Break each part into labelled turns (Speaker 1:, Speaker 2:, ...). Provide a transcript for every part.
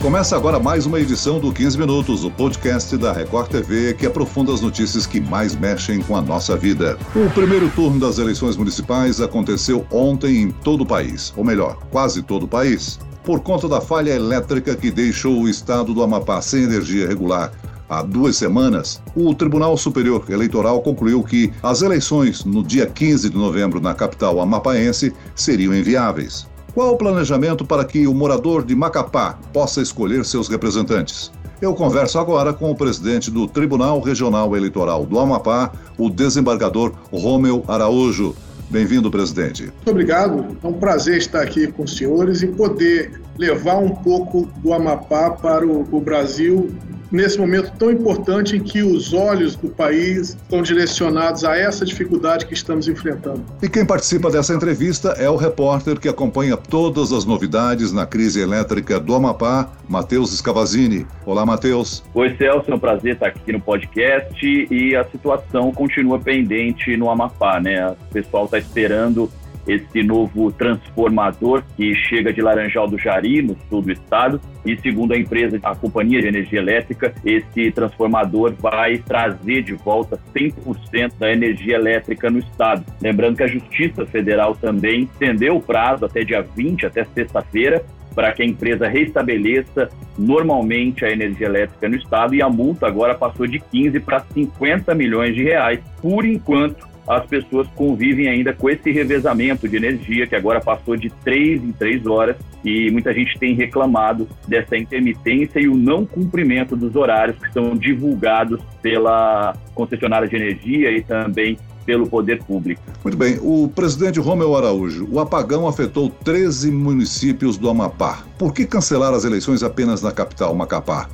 Speaker 1: Começa agora mais uma edição do 15 Minutos, o podcast da Record TV que aprofunda as notícias que mais mexem com a nossa vida. O primeiro turno das eleições municipais aconteceu ontem em todo o país, ou melhor, quase todo o país, por conta da falha elétrica que deixou o estado do Amapá sem energia regular. Há duas semanas, o Tribunal Superior Eleitoral concluiu que as eleições no dia 15 de novembro na capital amapaense seriam inviáveis. Qual o planejamento para que o morador de Macapá possa escolher seus representantes? Eu converso agora com o presidente do Tribunal Regional Eleitoral do Amapá, o desembargador Rômeu Araújo. Bem-vindo, presidente.
Speaker 2: Muito obrigado. É um prazer estar aqui com os senhores e poder levar um pouco do Amapá para o Brasil nesse momento tão importante em que os olhos do país estão direcionados a essa dificuldade que estamos enfrentando.
Speaker 1: E quem participa dessa entrevista é o repórter que acompanha todas as novidades na crise elétrica do Amapá, Matheus Scavazini. Olá, Matheus.
Speaker 3: Oi, Celso, é um prazer estar aqui no podcast e a situação continua pendente no Amapá, né? O pessoal está esperando esse novo transformador que chega de Laranjal do Jari, no sul do estado, e segundo a empresa, a Companhia de Energia Elétrica, esse transformador vai trazer de volta 100% da energia elétrica no estado. Lembrando que a Justiça Federal também estendeu o prazo até dia 20, até sexta-feira, para que a empresa restabeleça normalmente a energia elétrica no estado e a multa agora passou de 15 para 50 milhões de reais, por enquanto as pessoas convivem ainda com esse revezamento de energia que agora passou de três em três horas e muita gente tem reclamado dessa intermitência e o não cumprimento dos horários que são divulgados pela concessionária de energia e também pelo poder público.
Speaker 1: Muito bem. O presidente Romeu Araújo, o apagão afetou 13 municípios do Amapá. Por que cancelar as eleições apenas na capital, Macapá?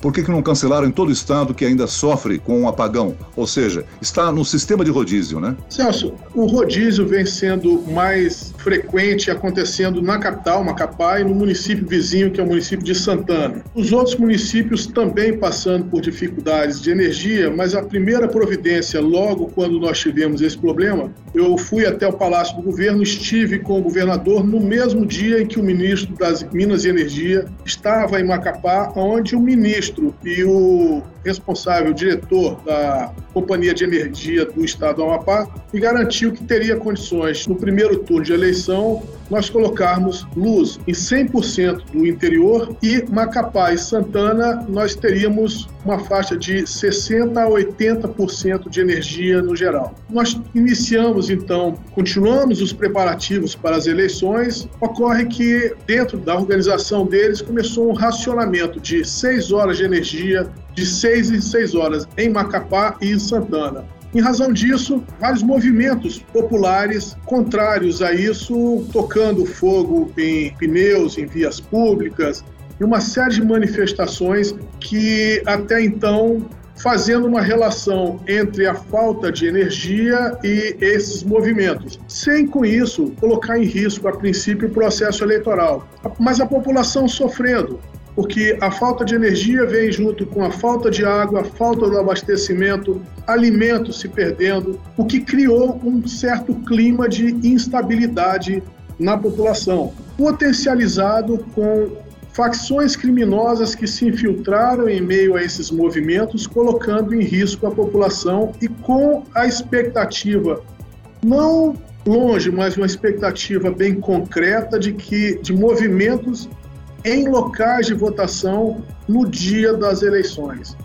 Speaker 1: Por que, que não cancelaram em todo o estado que ainda sofre com um apagão? Ou seja, está no sistema de rodízio, né?
Speaker 2: Celso, o rodízio vem sendo mais frequente acontecendo na capital, Macapá, e no município vizinho, que é o município de Santana. Os outros municípios também passando por dificuldades de energia, mas a primeira providência, logo quando nós tivemos esse problema, eu fui até o Palácio do Governo, estive com o governador no mesmo dia em que o ministro das Minas e Energia estava em Macapá, onde o ministro e o responsável, diretor da Companhia de Energia do Estado do Amapá, me garantiu que teria condições, no primeiro turno de eleição, nós colocarmos luz em 100% do interior e Macapá e Santana nós teríamos uma faixa de 60% a 80% de energia no geral. Nós iniciamos então, continuamos os preparativos para as eleições. Ocorre que dentro da organização deles começou um racionamento de 6 horas de energia de 6 em 6 horas em Macapá e em Santana. Em razão disso, vários movimentos populares contrários a isso, tocando fogo em pneus, em vias públicas, e uma série de manifestações que até então fazendo uma relação entre a falta de energia e esses movimentos, sem com isso colocar em risco, a princípio, o processo eleitoral. Mas a população sofrendo, porque a falta de energia vem junto com a falta de água, a falta do abastecimento, alimentos se perdendo, o que criou um certo clima de instabilidade na população, potencializado com facções criminosas que se infiltraram em meio a esses movimentos, colocando em risco a população e com a expectativa não longe, mas uma expectativa bem concreta de que de movimentos em locais de votação no dia das eleições.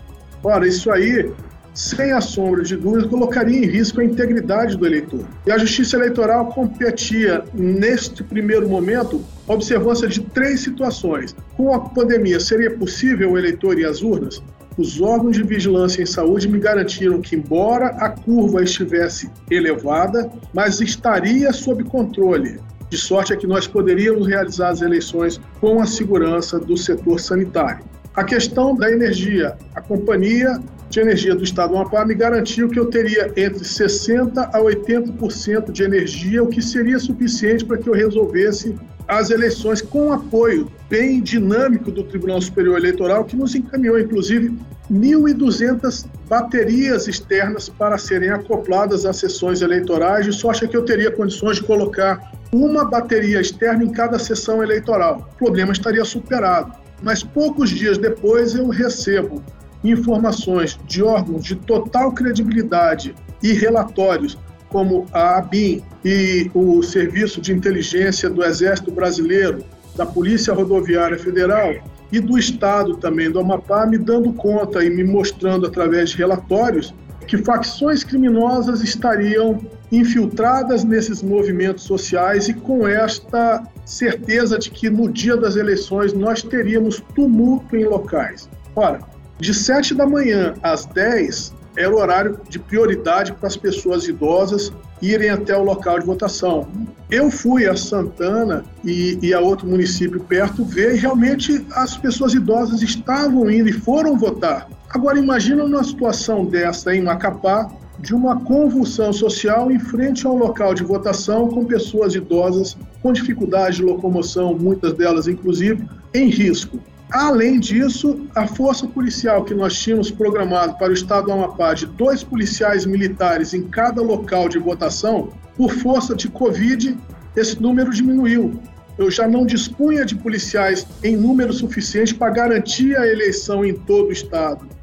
Speaker 2: Ora, isso aí, sem a sombra de dúvida, colocaria em risco a integridade do eleitor. E a Justiça Eleitoral competia, neste primeiro momento, a observância de três situações. Com a pandemia, seria possível o eleitor ir às urnas? Os órgãos de vigilância em saúde me garantiram que, embora a curva estivesse elevada, mas estaria sob controle de sorte é que nós poderíamos realizar as eleições com a segurança do setor sanitário. A questão da energia, a companhia de energia do Estado do Amapá me garantiu que eu teria entre 60% a 80% de energia, o que seria suficiente para que eu resolvesse as eleições com apoio bem dinâmico do Tribunal Superior Eleitoral, que nos encaminhou, inclusive, 1.200 baterias externas para serem acopladas às sessões eleitorais, de sorte que eu teria condições de colocar uma bateria externa em cada sessão eleitoral. O problema estaria superado. Mas poucos dias depois eu recebo informações de órgãos de total credibilidade e relatórios como a ABIN e o Serviço de Inteligência do Exército Brasileiro, da Polícia Rodoviária Federal e do Estado também do Amapá, me dando conta e me mostrando através de relatórios que facções criminosas estariam infiltradas nesses movimentos sociais e com esta certeza de que no dia das eleições nós teríamos tumulto em locais. Ora, de 7 da manhã às 10 era o horário de prioridade para as pessoas idosas irem até o local de votação. Eu fui a Santana e, e a outro município perto ver e realmente as pessoas idosas estavam indo e foram votar. Agora imagina uma situação dessa em Macapá, de uma convulsão social em frente ao local de votação com pessoas idosas com dificuldade de locomoção, muitas delas inclusive em risco. Além disso, a força policial que nós tínhamos programado para o estado do Amapá de dois policiais militares em cada local de votação, por força de Covid, esse número diminuiu. Eu já não dispunha de policiais em número suficiente para garantir a eleição em todo o estado.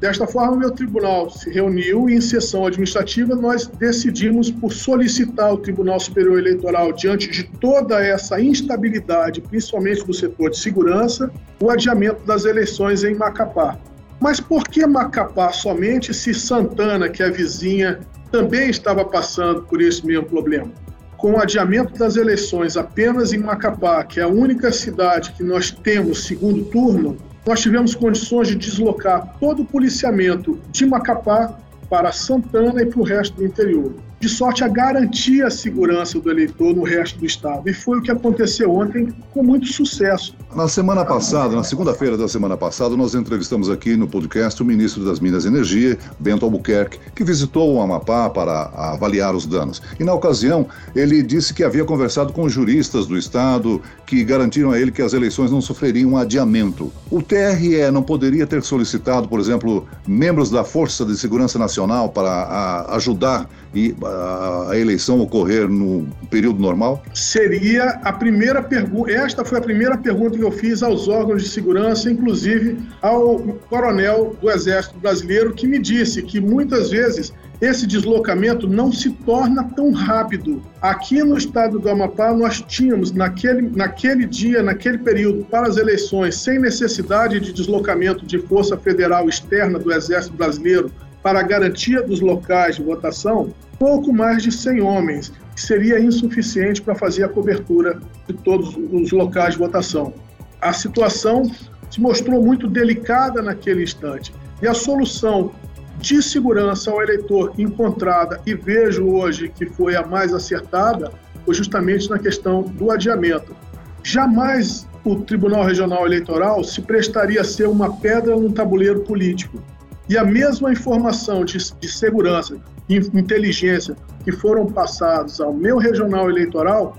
Speaker 2: Desta forma, meu tribunal se reuniu e, em sessão administrativa, nós decidimos por solicitar ao Tribunal Superior Eleitoral, diante de toda essa instabilidade, principalmente do setor de segurança, o adiamento das eleições em Macapá. Mas por que Macapá somente se Santana, que é vizinha, também estava passando por esse mesmo problema? Com o adiamento das eleições apenas em Macapá, que é a única cidade que nós temos segundo turno, nós tivemos condições de deslocar todo o policiamento de Macapá para Santana e para o resto do interior de sorte a garantir a segurança do eleitor no resto do estado. E foi o que aconteceu ontem com muito sucesso.
Speaker 1: Na semana passada, na segunda-feira da semana passada, nós entrevistamos aqui no podcast o ministro das Minas e Energia, Bento Albuquerque, que visitou o Amapá para avaliar os danos. E na ocasião, ele disse que havia conversado com juristas do estado que garantiram a ele que as eleições não sofreriam adiamento. O TRE não poderia ter solicitado, por exemplo, membros da Força de Segurança Nacional para ajudar e a, eleição ocorrer no período normal?
Speaker 2: Seria a primeira pergunta. Esta foi a primeira pergunta que eu fiz aos órgãos de segurança, inclusive ao coronel do Exército Brasileiro, que me disse que muitas vezes esse deslocamento não se torna tão rápido. Aqui no estado do Amapá, nós tínhamos, naquele, naquele dia, naquele período, para as eleições, sem necessidade de deslocamento de força federal externa do Exército Brasileiro para a garantia dos locais de votação, pouco mais de 100 homens, que seria insuficiente para fazer a cobertura de todos os locais de votação. A situação se mostrou muito delicada naquele instante e a solução de segurança ao eleitor encontrada, e vejo hoje que foi a mais acertada, foi justamente na questão do adiamento. Jamais o Tribunal Regional Eleitoral se prestaria a ser uma pedra num tabuleiro político. E a mesma informação de, de segurança e inteligência que foram passados ao meu regional eleitoral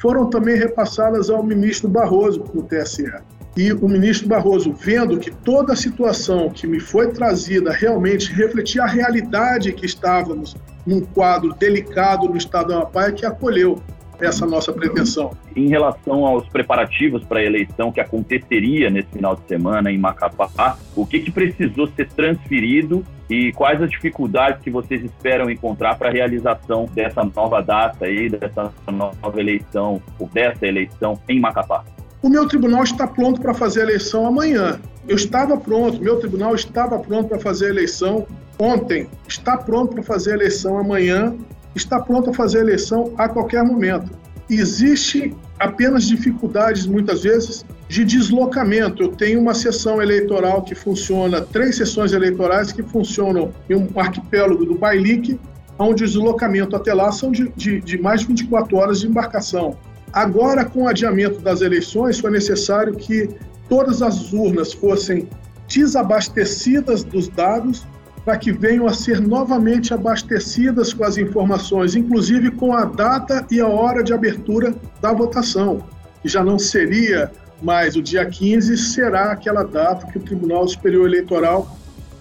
Speaker 2: foram também repassadas ao ministro Barroso no TSE. E o ministro Barroso, vendo que toda a situação que me foi trazida realmente refletia a realidade que estávamos num quadro delicado no estado do Amapá, é que acolheu essa nossa pretensão.
Speaker 3: Em relação aos preparativos para a eleição que aconteceria nesse final de semana em Macapá, o que, que precisou ser transferido e quais as dificuldades que vocês esperam encontrar para a realização dessa nova data aí, dessa nova eleição, ou dessa eleição em Macapá?
Speaker 2: O meu tribunal está pronto para fazer a eleição amanhã. Eu estava pronto, meu tribunal estava pronto para fazer a eleição ontem, está pronto para fazer a eleição amanhã está pronto a fazer a eleição a qualquer momento. Existe apenas dificuldades, muitas vezes, de deslocamento. Eu tenho uma sessão eleitoral que funciona, três sessões eleitorais que funcionam em um arquipélago do Bailique, onde o deslocamento até lá são de, de, de mais de 24 horas de embarcação. Agora, com o adiamento das eleições, foi necessário que todas as urnas fossem desabastecidas dos dados para que venham a ser novamente abastecidas com as informações, inclusive com a data e a hora de abertura da votação. Que já não seria mais o dia 15, será aquela data que o Tribunal Superior Eleitoral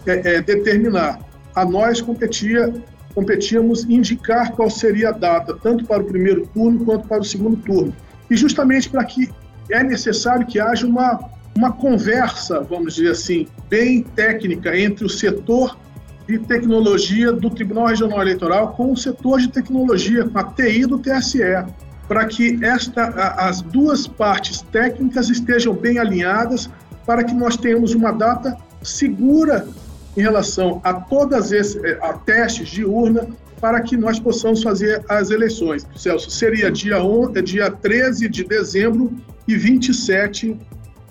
Speaker 2: é, é, determinar. A nós competia, competíamos indicar qual seria a data, tanto para o primeiro turno quanto para o segundo turno. E justamente para que é necessário que haja uma uma conversa, vamos dizer assim, bem técnica entre o setor de tecnologia do Tribunal Regional Eleitoral com o setor de tecnologia, com a TI do TSE, para que esta, as duas partes técnicas estejam bem alinhadas, para que nós tenhamos uma data segura em relação a todas esses eh, a testes de urna para que nós possamos fazer as eleições. Celso, seria dia, 11, dia 13 de dezembro e 27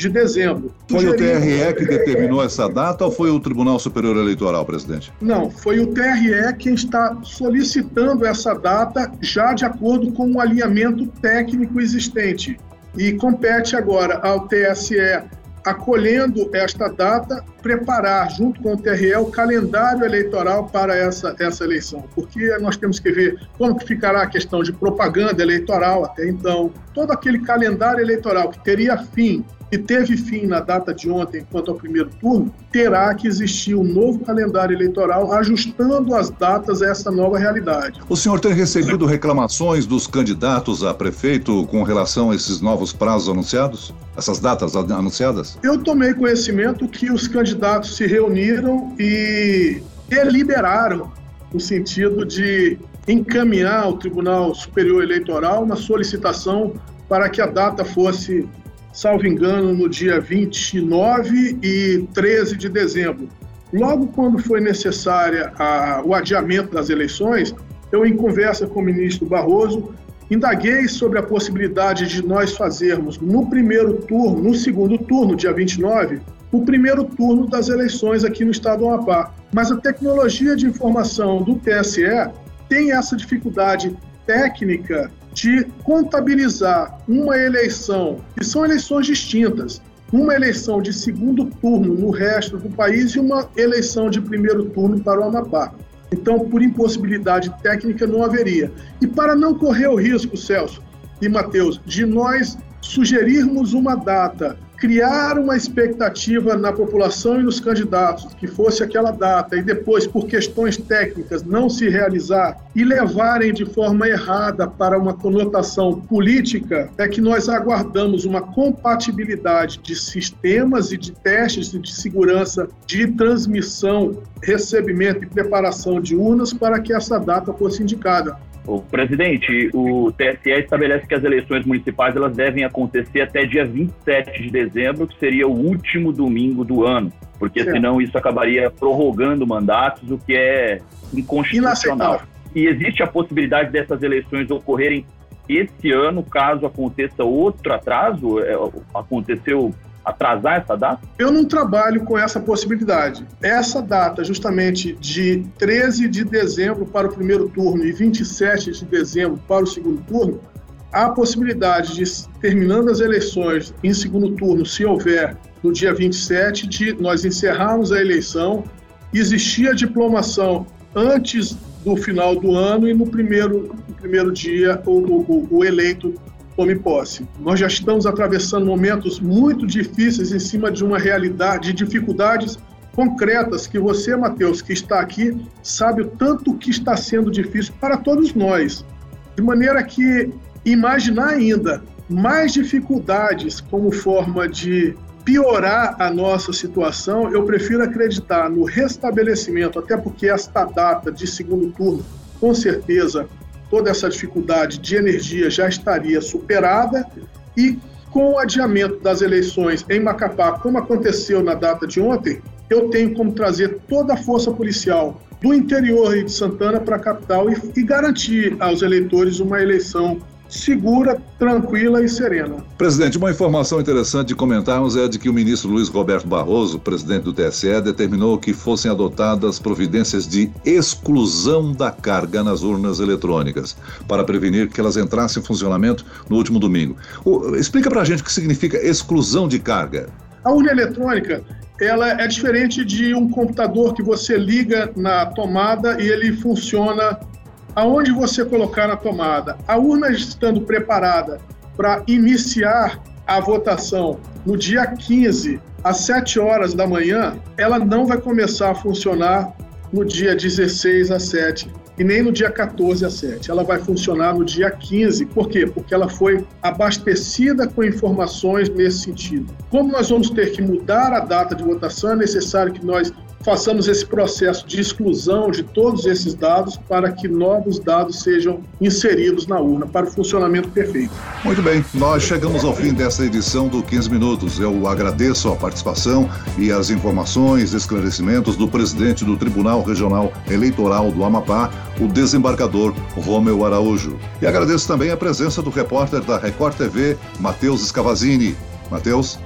Speaker 2: de dezembro.
Speaker 1: Foi o TRE que determinou essa data ou foi o Tribunal Superior Eleitoral, presidente?
Speaker 2: Não, foi o TRE quem está solicitando essa data já de acordo com o alinhamento técnico existente. E compete agora ao TSE acolhendo esta data, preparar, junto com o TRE, o calendário eleitoral para essa, essa eleição. Porque nós temos que ver como que ficará a questão de propaganda eleitoral até então. Todo aquele calendário eleitoral que teria fim que teve fim na data de ontem quanto ao primeiro turno, terá que existir um novo calendário eleitoral ajustando as datas a essa nova realidade.
Speaker 1: O senhor tem recebido reclamações dos candidatos a prefeito com relação a esses novos prazos anunciados? Essas datas anunciadas?
Speaker 2: Eu tomei conhecimento que os candidatos se reuniram e deliberaram no sentido de encaminhar ao Tribunal Superior Eleitoral uma solicitação para que a data fosse salvo engano, no dia 29 e 13 de dezembro. Logo quando foi necessária a, o adiamento das eleições, eu, em conversa com o ministro Barroso, indaguei sobre a possibilidade de nós fazermos no primeiro turno, no segundo turno, dia 29, o primeiro turno das eleições aqui no estado do Amapá. Mas a tecnologia de informação do TSE tem essa dificuldade técnica de contabilizar uma eleição, que são eleições distintas, uma eleição de segundo turno no resto do país e uma eleição de primeiro turno para o Amapá. Então, por impossibilidade técnica, não haveria. E para não correr o risco, Celso e Matheus, de nós sugerirmos uma data criar uma expectativa na população e nos candidatos que fosse aquela data e depois, por questões técnicas, não se realizar e levarem de forma errada para uma conotação política, é que nós aguardamos uma compatibilidade de sistemas e de testes de segurança de transmissão, recebimento e preparação de urnas para que essa data fosse indicada.
Speaker 3: O presidente, o TSE estabelece que as eleições municipais elas devem acontecer até dia 27 de dezembro, que seria o último domingo do ano, porque certo. senão isso acabaria prorrogando mandatos, o que é inconstitucional. E existe a possibilidade dessas eleições ocorrerem esse ano, caso aconteça outro atraso? É, aconteceu atrasar essa data?
Speaker 2: Eu não trabalho com essa possibilidade. Essa data, justamente de 13 de dezembro para o primeiro turno e 27 de dezembro para o segundo turno, há possibilidade de, terminando as eleições em segundo turno, se houver no dia 27, de nós encerrarmos a eleição, existir a diplomação antes do final do ano e no primeiro, no primeiro dia o, o, o eleito tome posse. Nós já estamos atravessando momentos muito difíceis em cima de uma realidade, de dificuldades concretas que você, Matheus, que está aqui, sabe o tanto que está sendo difícil para todos nós. De maneira que imaginar ainda mais dificuldades como forma de piorar a nossa situação, eu prefiro acreditar no restabelecimento, até porque esta data de segundo turno, com certeza, toda essa dificuldade de energia já estaria superada e com o adiamento das eleições em Macapá, como aconteceu na data de ontem, eu tenho como trazer toda a força policial do interior de Santana para a capital e, e garantir aos eleitores uma eleição segura, tranquila e serena.
Speaker 1: Presidente, uma informação interessante de comentarmos é de que o ministro Luiz Roberto Barroso, presidente do TSE, determinou que fossem adotadas providências de exclusão da carga nas urnas eletrônicas, para prevenir que elas entrassem em funcionamento no último domingo. O, explica para a gente o que significa exclusão de carga.
Speaker 2: A urna eletrônica ela é diferente de um computador que você liga na tomada e ele funciona aonde você colocar na tomada, a urna estando preparada para iniciar a votação no dia 15, às 7 horas da manhã, ela não vai começar a funcionar no dia 16 a 7 e nem no dia 14 a 7. Ela vai funcionar no dia 15. Por quê? Porque ela foi abastecida com informações nesse sentido. Como nós vamos ter que mudar a data de votação, é necessário que nós façamos esse processo de exclusão de todos esses dados para que novos dados sejam inseridos na urna para o funcionamento perfeito.
Speaker 1: Muito bem, nós chegamos ao fim dessa edição do 15 Minutos. Eu agradeço a participação e as informações, esclarecimentos do presidente do Tribunal Regional Eleitoral do Amapá, o desembargador Romeu Araújo. E agradeço também a presença do repórter da Record TV, Matheus Scavazini. Matheus.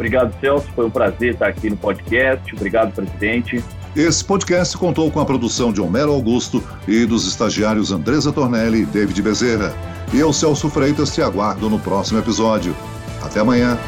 Speaker 3: Obrigado, Celso. Foi um prazer estar aqui no podcast. Obrigado, presidente.
Speaker 1: Esse podcast contou com a produção de Homero Augusto e dos estagiários Andresa Tornelli e David Bezerra. E eu, Celso Freitas, te aguardo no próximo episódio. Até amanhã.